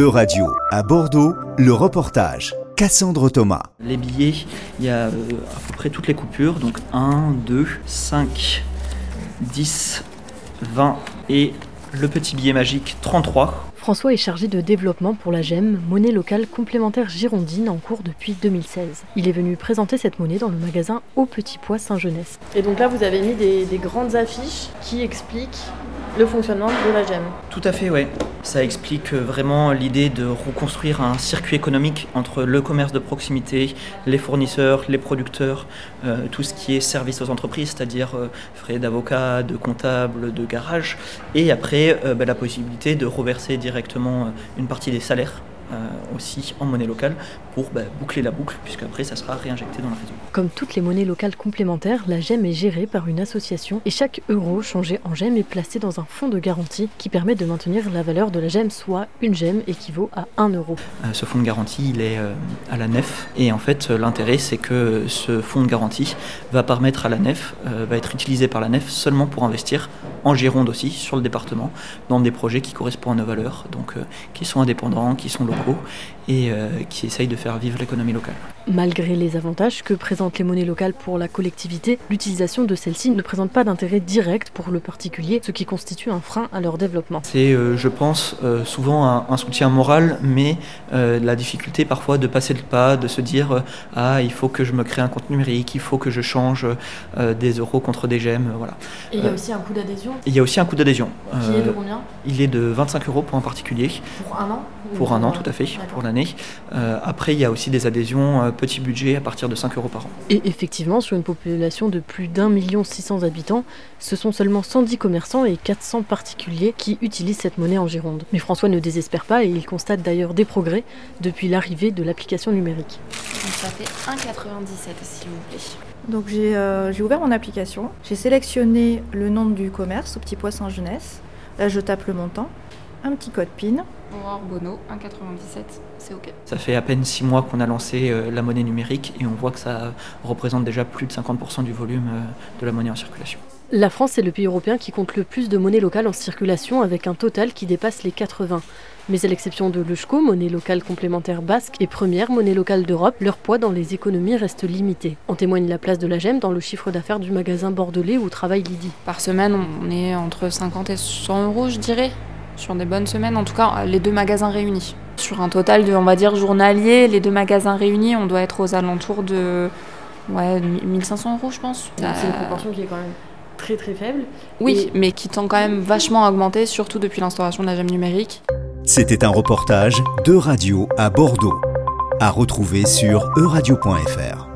E-Radio, à Bordeaux, le reportage. Cassandre Thomas. Les billets, il y a euh, à peu près toutes les coupures, donc 1, 2, 5, 10, 20 et le petit billet magique 33. François est chargé de développement pour la GEM, monnaie locale complémentaire girondine en cours depuis 2016. Il est venu présenter cette monnaie dans le magasin Au Petit Pois Saint-Jeunesse. Et donc là, vous avez mis des, des grandes affiches qui expliquent le fonctionnement de la GEM. Tout à fait, oui. Ça explique vraiment l'idée de reconstruire un circuit économique entre le commerce de proximité, les fournisseurs, les producteurs, euh, tout ce qui est service aux entreprises, c'est-à-dire euh, frais d'avocat, de comptable, de garage, et après euh, bah, la possibilité de reverser directement une partie des salaires aussi en monnaie locale pour bah, boucler la boucle, puisque après ça sera réinjecté dans le réseau. Comme toutes les monnaies locales complémentaires, la GEM est gérée par une association et chaque euro changé en GEM est placé dans un fonds de garantie qui permet de maintenir la valeur de la GEM, soit une GEM équivaut à 1 euro. Euh, ce fonds de garantie, il est euh, à la nef. Et en fait, euh, l'intérêt, c'est que ce fonds de garantie va permettre à la nef, euh, va être utilisé par la nef seulement pour investir en Gironde aussi, sur le département, dans des projets qui correspondent à nos valeurs, donc euh, qui sont indépendants, qui sont locaux et euh, qui essayent de faire vivre l'économie locale. Malgré les avantages que présentent les monnaies locales pour la collectivité, l'utilisation de celles-ci ne présente pas d'intérêt direct pour le particulier, ce qui constitue un frein à leur développement. C'est, euh, je pense, euh, souvent un, un soutien moral, mais euh, la difficulté parfois de passer le pas, de se dire euh, ah il faut que je me crée un compte numérique, il faut que je change euh, des euros contre des gemmes, voilà. Et il y a Euh, aussi un coût d'adhésion Il y a aussi un coût d'adhésion. qui est de Euh, combien il est de 25 euros pour un particulier, Pour un an pour un an tout à fait, pour l'année. Euh, après, il y a aussi des adhésions euh, petit budget à partir de 5 euros par an. Et effectivement, sur une population de plus d'un million six cents habitants, ce sont seulement 110 commerçants et 400 particuliers qui utilisent cette monnaie en Gironde. Mais François ne désespère pas et il constate d'ailleurs des progrès depuis l'arrivée de l'application numérique. Donc ça fait 1,97 s'il vous plaît. Donc j'ai euh, j'ai ouvert mon application, j'ai sélectionné le nom du commerce au petit pois Saint-Jeunesse. Là je tape le montant, un petit code PIN. Aurore Bono, 1,97, c'est ok. Ça fait à peine 6 mois qu'on a lancé euh, la monnaie numérique et on voit que ça représente déjà plus de 50% du volume euh, de la monnaie en circulation. La France est le pays européen qui compte le plus de monnaie locale en circulation avec un total qui dépasse les 80. Mais à l'exception de l'Eushco, monnaie locale complémentaire basque et première monnaie locale d'Europe, leur poids dans les économies reste limité. En témoigne la place de la GEM dans le chiffre d'affaires du magasin bordelais où travaille Lydie. Par semaine, on est entre 50 et 100 euros, je dirais. Sur des bonnes semaines, en tout cas, les deux magasins réunis. Sur un total de, on va dire, journalier, les deux magasins réunis, on doit être aux alentours de ouais, 1500 euros, je pense. Donc c'est une Euh, proportion qui est quand même très très faible. Oui, Et- mais qui tend quand même vachement à augmenter, surtout depuis l'instauration de la GEM numérique. C'était un reportage de radio à Bordeaux. À retrouver sur euradio.fr.